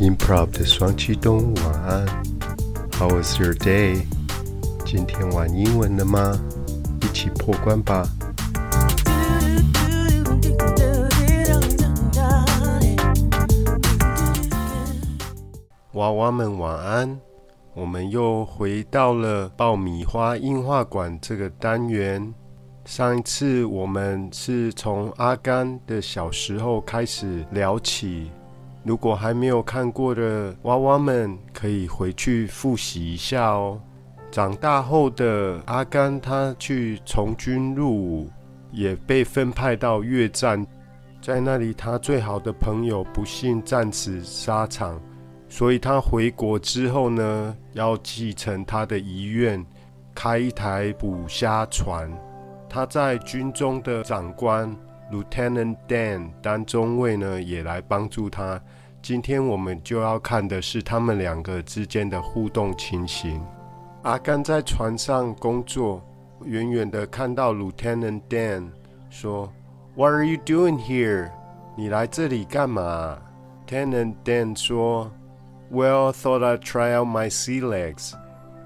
Improv 的双启动，晚安。How was your day？今天玩英文了吗？一起破关吧。娃娃们晚安。我们又回到了爆米花映画馆这个单元。上一次我们是从阿甘的小时候开始聊起。如果还没有看过的娃娃们，可以回去复习一下哦。长大后的阿甘，他去从军入伍，也被分派到越战，在那里他最好的朋友不幸战死沙场，所以他回国之后呢，要继承他的遗愿，开一台捕虾船。他在军中的长官。Lieutenant Dan 当中尉呢，也来帮助他。今天我们就要看的是他们两个之间的互动情形。阿甘在船上工作，远远的看到 Lieutenant Dan 说：“What are you doing here？你来这里干嘛？”Lieutenant Dan 说：“Well, thought I'd try out my sea legs。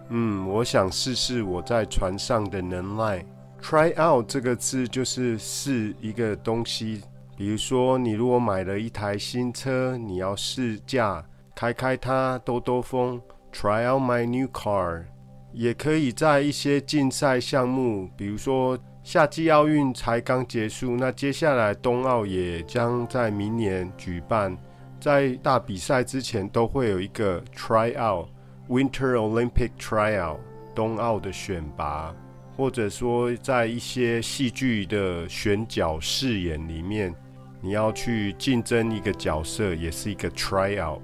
嗯，我想试试我在船上的能耐。” Try out 这个字就是试一个东西，比如说你如果买了一台新车，你要试驾开开它兜兜风。Try out my new car，也可以在一些竞赛项目，比如说夏季奥运才刚结束，那接下来冬奥也将在明年举办，在大比赛之前都会有一个 Try out，Winter Olympic Try out，冬奥的选拔。或者说，在一些戏剧的选角饰演里面，你要去竞争一个角色，也是一个 try out。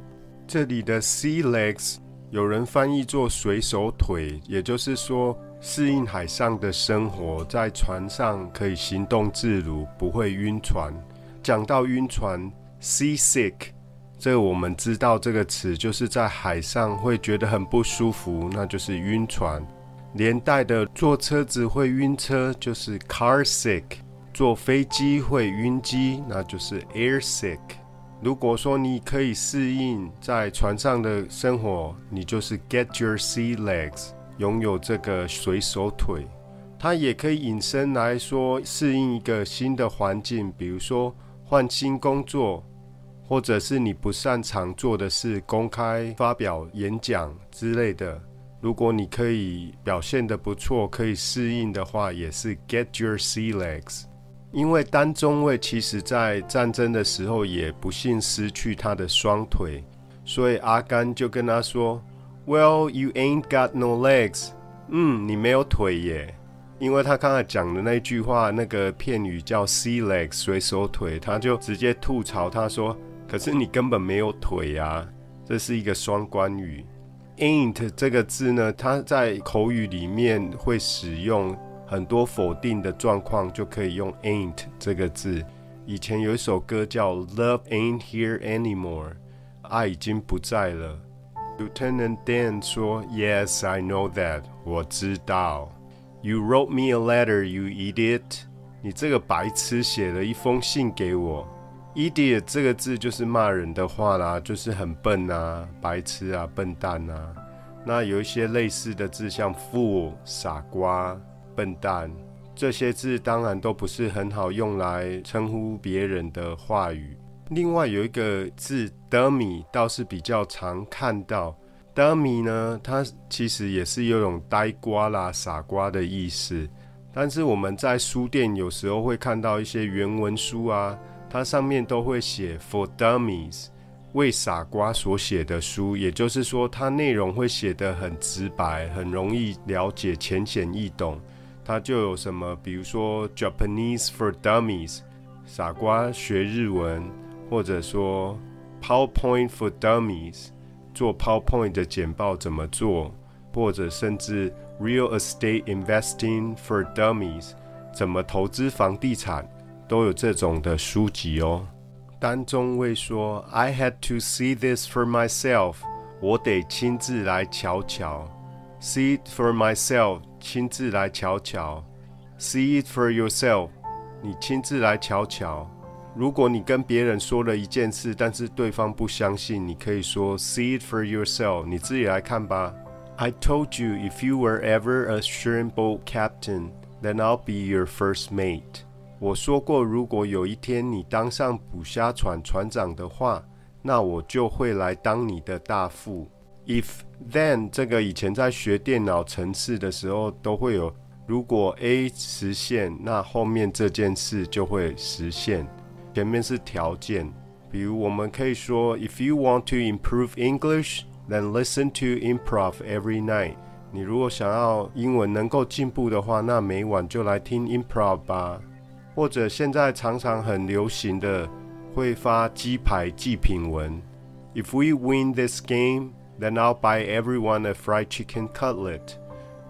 这里的 sea legs 有人翻译作水手腿，也就是说适应海上的生活，在船上可以行动自如，不会晕船。讲到晕船，sea sick，这我们知道这个词就是在海上会觉得很不舒服，那就是晕船。连带的坐车子会晕车，就是 car sick；坐飞机会晕机，那就是 air sick。如果说你可以适应在船上的生活，你就是 get your sea legs，拥有这个水手腿。它也可以引申来说，适应一个新的环境，比如说换新工作，或者是你不擅长做的事，公开发表演讲之类的。如果你可以表现得不错，可以适应的话，也是 get your sea legs。因为单中尉其实在战争的时候也不幸失去他的双腿，所以阿甘就跟他说：“Well, you ain't got no legs。”嗯，你没有腿耶。因为他刚才讲的那句话，那个片语叫 sea legs，水手腿，他就直接吐槽他说：“可是你根本没有腿呀。”这是一个双关语。Ain't 这个字呢，它在口语里面会使用很多否定的状况，就可以用 ain't 这个字。以前有一首歌叫 Love Ain't Here Anymore，爱已经不在了。Lieutenant Dan 说：“Yes, I know that，我知道。You wrote me a letter, you idiot，你这个白痴写了一封信给我。” Idiot 这个字就是骂人的话啦，就是很笨啊、白痴啊、笨蛋啊。那有一些类似的字，像 fool 傻瓜、笨蛋，这些字当然都不是很好用来称呼别人的话语。另外有一个字 dummy 倒是比较常看到，dummy 呢，它其实也是有种呆瓜啦、傻瓜的意思。但是我们在书店有时候会看到一些原文书啊。它上面都会写 For Dummies，为傻瓜所写的书，也就是说，它内容会写得很直白，很容易了解，浅显易懂。它就有什么，比如说 Japanese for Dummies，傻瓜学日文，或者说 PowerPoint for Dummies，做 PowerPoint 的简报怎么做，或者甚至 Real Estate Investing for Dummies，怎么投资房地产。都有这种的书籍哦。单中尉说：“I had to see this for myself，我得亲自来瞧瞧。See it for myself，亲自来瞧瞧。See it for yourself，你亲自来瞧瞧。 如果你跟别人说了一件事，但是对方不相信，你可以说 “See it for yourself”，你自己来看吧。I told you if you were ever a shrimp boat captain, then I'll be your first mate。 我说过，如果有一天你当上捕虾船船长的话，那我就会来当你的大副。If then 这个以前在学电脑程式的时候都会有，如果 A 实现，那后面这件事就会实现。前面是条件，比如我们可以说，If you want to improve English, then listen to improv every night。你如果想要英文能够进步的话，那每晚就来听 improv 吧。或者现在常常很流行的，会发鸡排祭品文。If we win this game, then I'll buy everyone a fried chicken cutlet。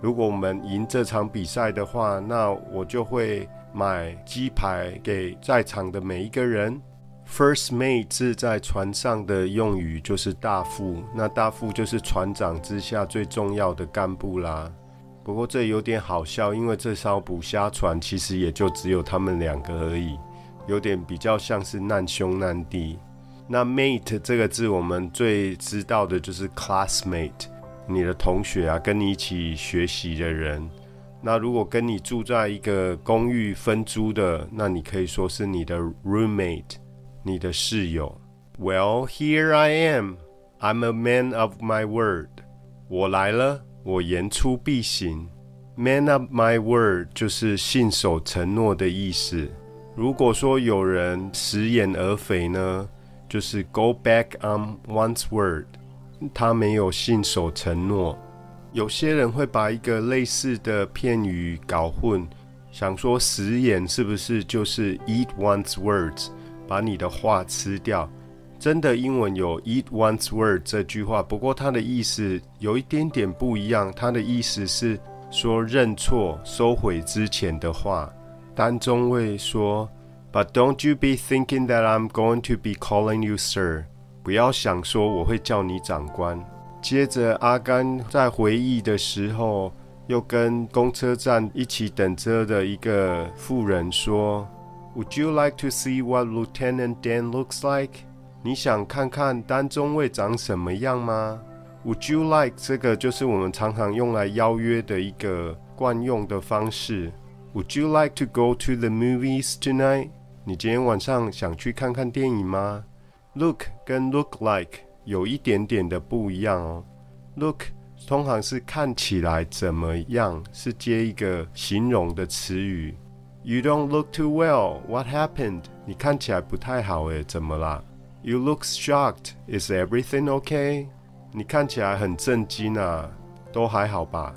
如果我们赢这场比赛的话，那我就会。买鸡排给在场的每一个人。First mate 是在船上的用语，就是大副。那大副就是船长之下最重要的干部啦。不过这有点好笑，因为这艘捕虾船其实也就只有他们两个而已，有点比较像是难兄难弟。那 mate 这个字，我们最知道的就是 classmate，你的同学啊，跟你一起学习的人。那如果跟你住在一个公寓分租的，那你可以说是你的 roommate，你的室友。Well, here I am. I'm a man of my word. 我来了，我言出必行。Man up my word 就是信守承诺的意思。如果说有人食言而肥呢，就是 go back on one's word，他没有信守承诺。有些人会把一个类似的片语搞混，想说食言是不是就是 eat one's words，把你的话吃掉？真的英文有 eat one's word 这句话，不过它的意思有一点点不一样。它的意思是说认错、收回之前的话。单中尉说：“But don't you be thinking that I'm going to be calling you sir？不要想说我会叫你长官。”接着，阿甘在回忆的时候，又跟公车站一起等车的一个妇人说：“Would you like to see what Lieutenant Dan looks like？你想看看丹中尉长什么样吗？”Would you like 这个就是我们常常用来邀约的一个惯用的方式。Would you like to go to the movies tonight？你今天晚上想去看看电影吗？Look 跟 look like。有一点点的不一样哦。Look 通常是看起来怎么样，是接一个形容的词语。You don't look too well. What happened? 你看起来不太好诶，怎么啦？You look shocked. Is everything okay? 你看起来很震惊啊，都还好吧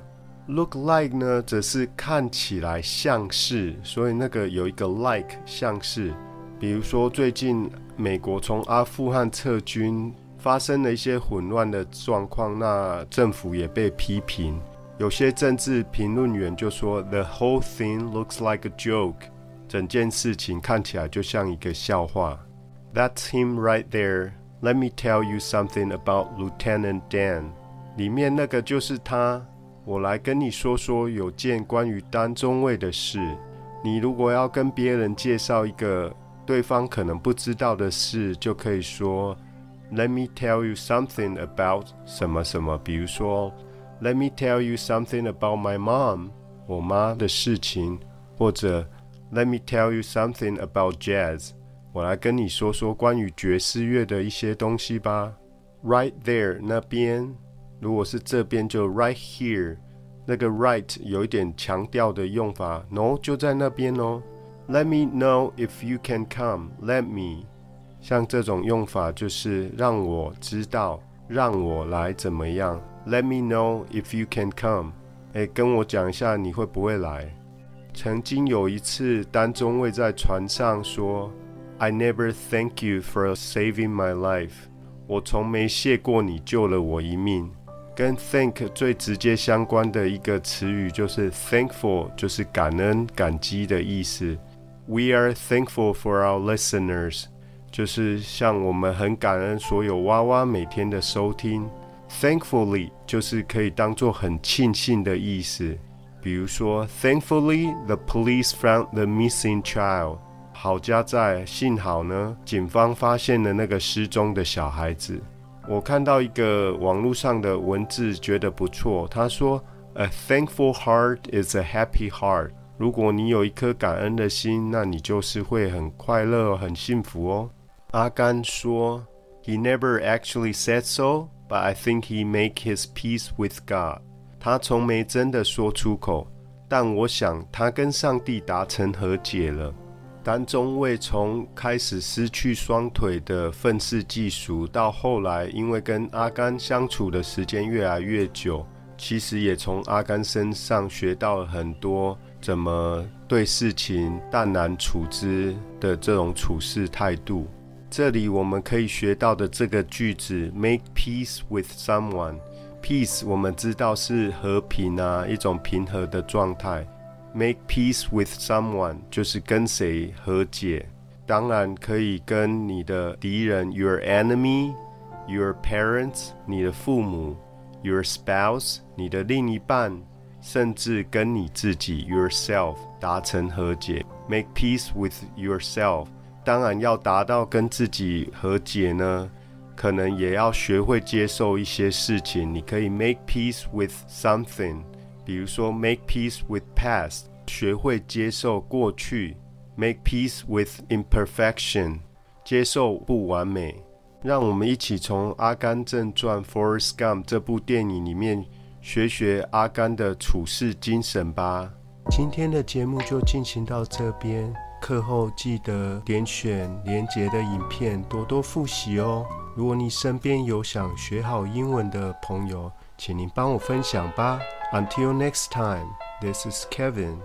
？Look like 呢，则是看起来像是，所以那个有一个 like 像是。比如说最近美国从阿富汗撤军。发生了一些混乱的状况，那政府也被批评。有些政治评论员就说：“The whole thing looks like a joke。”整件事情看起来就像一个笑话。That's him right there. Let me tell you something about Lieutenant Dan。里面那个就是他。我来跟你说说有件关于丹中尉的事。你如果要跟别人介绍一个对方可能不知道的事，就可以说。Let me tell you something about 什么什么，比如说，Let me tell you something about my mom，我妈的事情，或者 Let me tell you something about jazz， 我来跟你说说关于爵士乐的一些东西吧。Right there 那边，如果是这边就 right here，那个 right 有一点强调的用法，No 就在那边哦。Let me know if you can come，Let me。像这种用法就是让我知道，让我来怎么样？Let me know if you can come。哎，跟我讲一下你会不会来？曾经有一次，单中尉在船上说 ：“I never thank you for saving my life。”我从没谢过你救了我一命。跟 thank 最直接相关的一个词语就是 thankful，就是感恩、感激的意思。We are thankful for our listeners。就是像我们很感恩所有娃娃每天的收听，thankfully 就是可以当做很庆幸的意思。比如说，thankfully the police found the missing child。 好家在，幸好呢，警方发现了那个失踪的小孩子。我看到一个网络上的文字，觉得不错。他说：“A thankful heart is a happy heart。”如果你有一颗感恩的心，那你就是会很快乐、很幸福哦。阿甘说：“He never actually said so, but I think he make his peace with God。”他从没真的说出口，但我想他跟上帝达成和解了。丹中尉从开始失去双腿的愤世嫉俗，到后来因为跟阿甘相处的时间越来越久，其实也从阿甘身上学到了很多怎么对事情淡然处之的这种处事态度。这里我们可以学到的这个句子：“Make peace with someone”，peace 我们知道是和平啊，一种平和的状态。Make peace with someone 就是跟谁和解，当然可以跟你的敌人 your enemy, your parents 你的父母，your spouse 你的另一半，甚至跟你自己 yourself 达成和解。Make peace with yourself，当然要达到跟自己和解呢，可能也要学会接受一些事情。你可以 make peace with something。比如说，make peace with past，学会接受过去；make peace with imperfection，接受不完美。让我们一起从《阿甘正传》（Forrest Gump） 这部电影里面学学阿甘的处事精神吧。今天的节目就进行到这边，课后记得点选连结的影片，多多复习哦。如果你身边有想学好英文的朋友，请您帮我分享吧。Until next time, this is Kevin.